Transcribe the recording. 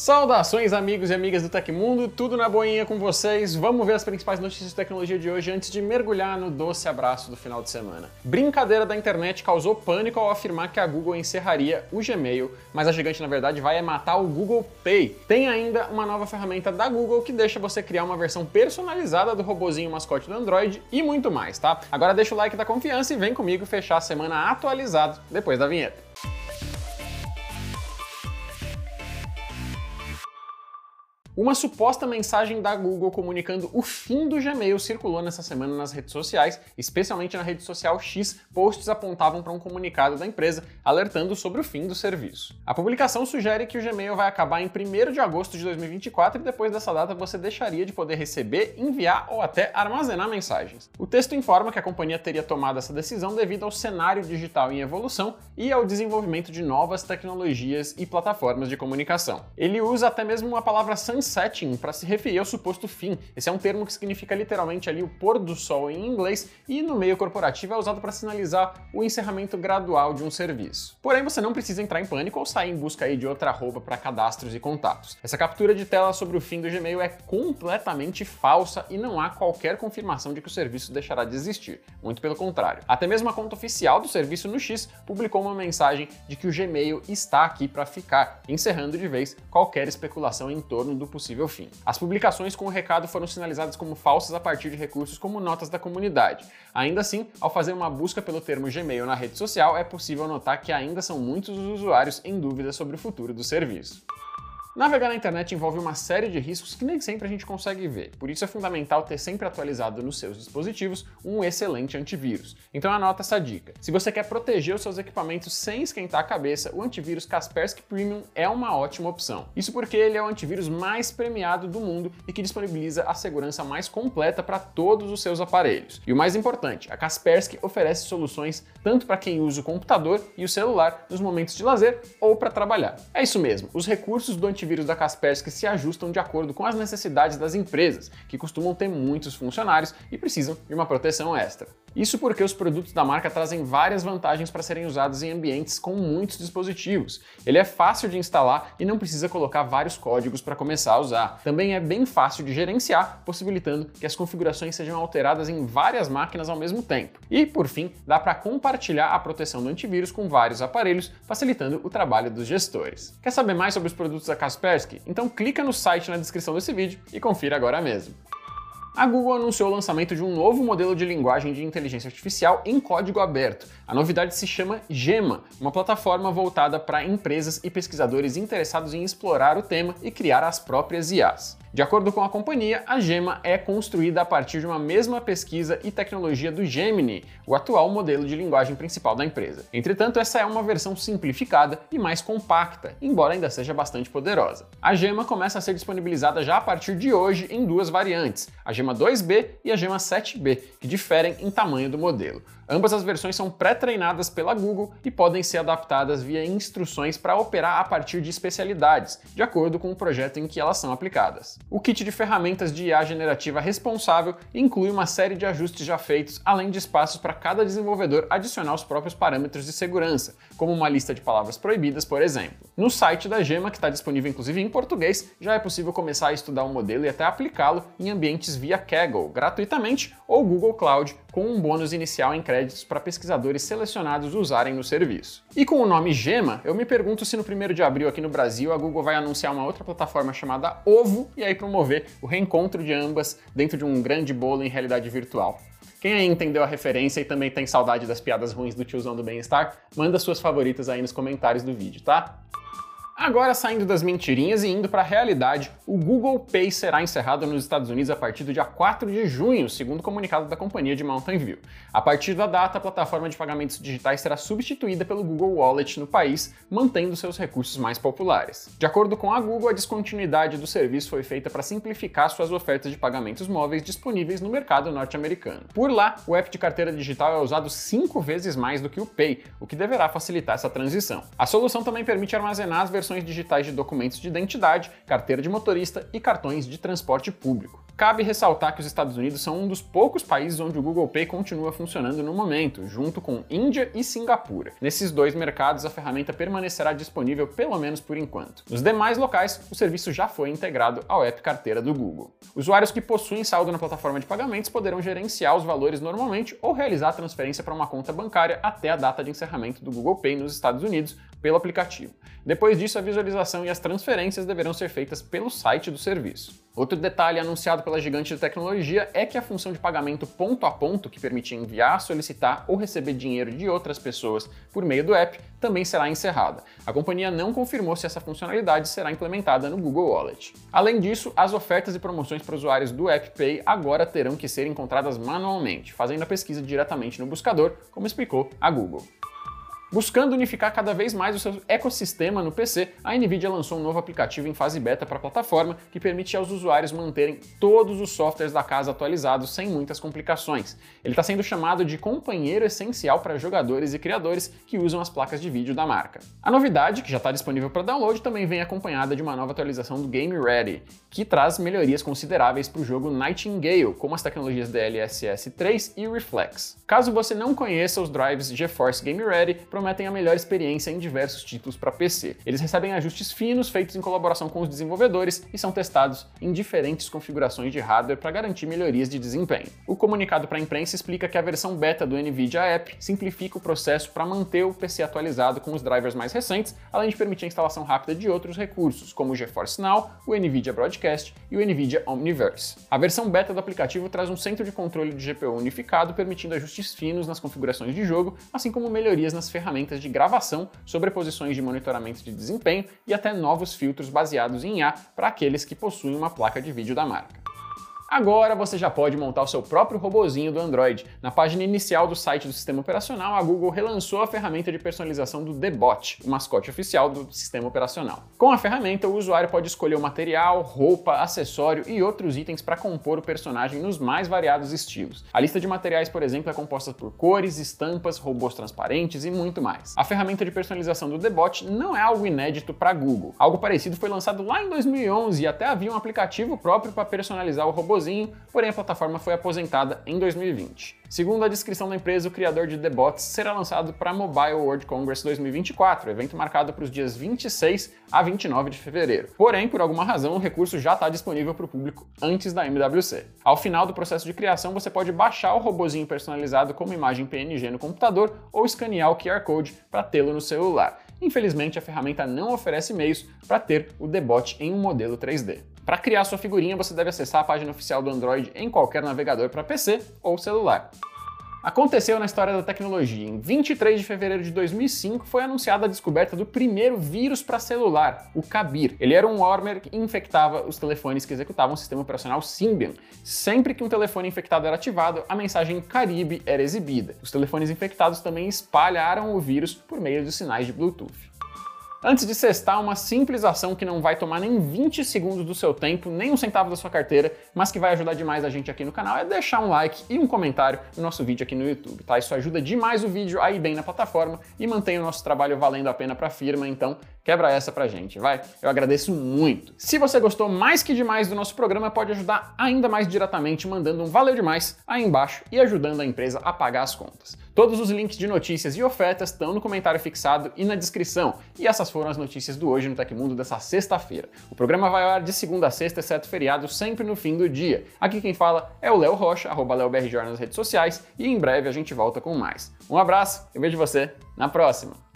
Saudações amigos e amigas do Tecmundo, tudo na boinha com vocês. Vamos ver as principais notícias de tecnologia de hoje antes de mergulhar no doce abraço do final de semana. Brincadeira da internet causou pânico ao afirmar que a Google encerraria o Gmail, mas a gigante na verdade vai é matar o Google Pay. Tem ainda uma nova ferramenta da Google que deixa você criar uma versão personalizada do robozinho mascote do Android e muito mais, tá? Agora deixa o like da confiança e vem comigo fechar a semana atualizado depois da vinheta. Uma suposta mensagem da Google comunicando o fim do Gmail circulou nessa semana nas redes sociais, especialmente na rede social X. Posts apontavam para um comunicado da empresa alertando sobre o fim do serviço. A publicação sugere que o Gmail vai acabar em 1 de agosto de 2024 e depois dessa data você deixaria de poder receber, enviar ou até armazenar mensagens. O texto informa que a companhia teria tomado essa decisão devido ao cenário digital em evolução e ao desenvolvimento de novas tecnologias e plataformas de comunicação. Ele usa até mesmo uma palavra sunset para se referir ao suposto fim. Esse é um termo que significa literalmente ali o pôr do sol em inglês e no meio corporativo é usado para sinalizar o encerramento gradual de um serviço. Porém, você não precisa entrar em pânico ou sair em busca aí de outra arroba para cadastros e contatos. Essa captura de tela sobre o fim do Gmail é completamente falsa e não há qualquer confirmação de que o serviço deixará de existir. Muito pelo contrário. Até mesmo a conta oficial do serviço no X publicou uma mensagem de que o Gmail está aqui para ficar, encerrando de vez qualquer especulação em torno do possível fim. As publicações com o recado foram sinalizadas como falsas a partir de recursos como notas da comunidade. Ainda assim, ao fazer uma busca pelo termo Gmail na rede social, é possível notar que ainda são muitos os usuários em dúvida sobre o futuro do serviço. Navegar na internet envolve uma série de riscos que nem sempre a gente consegue ver, por isso é fundamental ter sempre atualizado nos seus dispositivos um excelente antivírus. Então anota essa dica. Se você quer proteger os seus equipamentos sem esquentar a cabeça, o antivírus Kaspersky Premium é uma ótima opção. Isso porque ele é o antivírus mais premiado do mundo e que disponibiliza a segurança mais completa para todos os seus aparelhos. E o mais importante, a Kaspersky oferece soluções tanto para quem usa o computador e o celular nos momentos de lazer ou para trabalhar. É isso mesmo, os recursos do antivírus antivírus da Kaspersky se ajustam de acordo com as necessidades das empresas, que costumam ter muitos funcionários e precisam de uma proteção extra. Isso porque os produtos da marca trazem várias vantagens para serem usados em ambientes com muitos dispositivos. Ele é fácil de instalar e não precisa colocar vários códigos para começar a usar. Também é bem fácil de gerenciar, possibilitando que as configurações sejam alteradas em várias máquinas ao mesmo tempo. E, por fim, dá para compartilhar a proteção do antivírus com vários aparelhos, facilitando o trabalho dos gestores. Quer saber mais sobre os produtos da Kaspersky? Então clica no site na descrição desse vídeo e confira agora mesmo a Google anunciou o lançamento de um novo modelo de linguagem de inteligência artificial em código aberto. A novidade se chama Gema, uma plataforma voltada para empresas e pesquisadores interessados em explorar o tema e criar as próprias IAs. De acordo com a companhia, a Gema é construída a partir de uma mesma pesquisa e tecnologia do Gemini, o atual modelo de linguagem principal da empresa. Entretanto, essa é uma versão simplificada e mais compacta, embora ainda seja bastante poderosa. A Gema começa a ser disponibilizada já a partir de hoje em duas variantes, a Gema 2B e a Gema 7B, que diferem em tamanho do modelo. Ambas as versões são pré-treinadas pela Google e podem ser adaptadas via instruções para operar a partir de especialidades, de acordo com o projeto em que elas são aplicadas. O kit de ferramentas de IA generativa responsável inclui uma série de ajustes já feitos, além de espaços para cada desenvolvedor adicionar os próprios parâmetros de segurança, como uma lista de palavras proibidas, por exemplo. No site da Gema, que está disponível inclusive em português, já é possível começar a estudar o modelo e até aplicá-lo em ambientes via Kaggle, gratuitamente, ou Google Cloud, com um bônus inicial em créditos para pesquisadores selecionados usarem no serviço. E com o nome Gema, eu me pergunto se no 1 de abril aqui no Brasil a Google vai anunciar uma outra plataforma chamada Ovo e aí promover o reencontro de ambas dentro de um grande bolo em realidade virtual. Quem aí entendeu a referência e também tem saudade das piadas ruins do tiozão do bem-estar, manda suas favoritas aí nos comentários do vídeo, tá? Agora, saindo das mentirinhas e indo para a realidade, o Google Pay será encerrado nos Estados Unidos a partir do dia 4 de junho, segundo o comunicado da companhia de Mountain View. A partir da data, a plataforma de pagamentos digitais será substituída pelo Google Wallet no país, mantendo seus recursos mais populares. De acordo com a Google, a descontinuidade do serviço foi feita para simplificar suas ofertas de pagamentos móveis disponíveis no mercado norte-americano. Por lá, o app de carteira digital é usado cinco vezes mais do que o Pay, o que deverá facilitar essa transição. A solução também permite armazenar as versões digitais de documentos de identidade, carteira de motorista e cartões de transporte público. Cabe ressaltar que os Estados Unidos são um dos poucos países onde o Google Pay continua funcionando no momento, junto com Índia e Singapura. Nesses dois mercados, a ferramenta permanecerá disponível pelo menos por enquanto. Nos demais locais, o serviço já foi integrado ao app carteira do Google. Usuários que possuem saldo na plataforma de pagamentos poderão gerenciar os valores normalmente ou realizar a transferência para uma conta bancária até a data de encerramento do Google Pay nos Estados Unidos pelo aplicativo. Depois disso, a visualização e as transferências deverão ser feitas pelo site do serviço. Outro detalhe anunciado pela gigante de tecnologia é que a função de pagamento ponto a ponto, que permite enviar, solicitar ou receber dinheiro de outras pessoas por meio do app, também será encerrada. A companhia não confirmou se essa funcionalidade será implementada no Google Wallet. Além disso, as ofertas e promoções para usuários do App Pay agora terão que ser encontradas manualmente, fazendo a pesquisa diretamente no buscador, como explicou a Google. Buscando unificar cada vez mais o seu ecossistema no PC, a Nvidia lançou um novo aplicativo em fase beta para a plataforma que permite aos usuários manterem todos os softwares da casa atualizados sem muitas complicações. Ele está sendo chamado de companheiro essencial para jogadores e criadores que usam as placas de vídeo da marca. A novidade, que já está disponível para download, também vem acompanhada de uma nova atualização do Game Ready, que traz melhorias consideráveis para o jogo Nightingale, como as tecnologias DLSS 3 e Reflex. Caso você não conheça os drives GeForce Game Ready, prometem a melhor experiência em diversos títulos para PC. Eles recebem ajustes finos feitos em colaboração com os desenvolvedores e são testados em diferentes configurações de hardware para garantir melhorias de desempenho. O comunicado para a imprensa explica que a versão beta do NVIDIA App simplifica o processo para manter o PC atualizado com os drivers mais recentes, além de permitir a instalação rápida de outros recursos, como o GeForce Now, o NVIDIA Broadcast e o NVIDIA Omniverse. A versão beta do aplicativo traz um centro de controle de GPU unificado, permitindo ajustes finos nas configurações de jogo, assim como melhorias nas ferramentas ferramentas de gravação, sobreposições de monitoramento de desempenho e até novos filtros baseados em IA para aqueles que possuem uma placa de vídeo da marca. Agora você já pode montar o seu próprio robozinho do Android. Na página inicial do site do sistema operacional, a Google relançou a ferramenta de personalização do Debot, o mascote oficial do sistema operacional. Com a ferramenta, o usuário pode escolher o material, roupa, acessório e outros itens para compor o personagem nos mais variados estilos. A lista de materiais, por exemplo, é composta por cores, estampas, robôs transparentes e muito mais. A ferramenta de personalização do Debot não é algo inédito para Google. Algo parecido foi lançado lá em 2011 e até havia um aplicativo próprio para personalizar o robô sozinho, porém a plataforma foi aposentada em 2020. Segundo a descrição da empresa, o criador de The Bots será lançado para Mobile World Congress 2024, evento marcado para os dias 26 a 29 de fevereiro. Porém, por alguma razão, o recurso já está disponível para o público antes da MWC. Ao final do processo de criação, você pode baixar o robozinho personalizado como imagem PNG no computador ou escanear o QR Code para tê-lo no celular. Infelizmente, a ferramenta não oferece meios para ter o Debot em um modelo 3D. Para criar sua figurinha, você deve acessar a página oficial do Android em qualquer navegador para PC ou celular. Aconteceu na história da tecnologia. Em 23 de fevereiro de 2005 foi anunciada a descoberta do primeiro vírus para celular, o Kabir. Ele era um wormer que infectava os telefones que executavam o sistema operacional Symbian. Sempre que um telefone infectado era ativado, a mensagem Caribe era exibida. Os telefones infectados também espalharam o vírus por meio dos sinais de Bluetooth. Antes de cestar uma simples ação que não vai tomar nem 20 segundos do seu tempo, nem um centavo da sua carteira, mas que vai ajudar demais a gente aqui no canal, é deixar um like e um comentário no nosso vídeo aqui no YouTube, tá? Isso ajuda demais o vídeo a ir bem na plataforma e mantém o nosso trabalho valendo a pena para a firma, então quebra essa pra gente, vai? Eu agradeço muito. Se você gostou mais que demais do nosso programa, pode ajudar ainda mais diretamente mandando um valeu demais aí embaixo e ajudando a empresa a pagar as contas. Todos os links de notícias e ofertas estão no comentário fixado e na descrição. E essas foram as notícias do Hoje no Tecmundo dessa sexta-feira. O programa vai ao ar de segunda a sexta, exceto feriado, sempre no fim do dia. Aqui quem fala é o Léo Rocha, arroba nas redes sociais, e em breve a gente volta com mais. Um abraço, eu vejo você na próxima!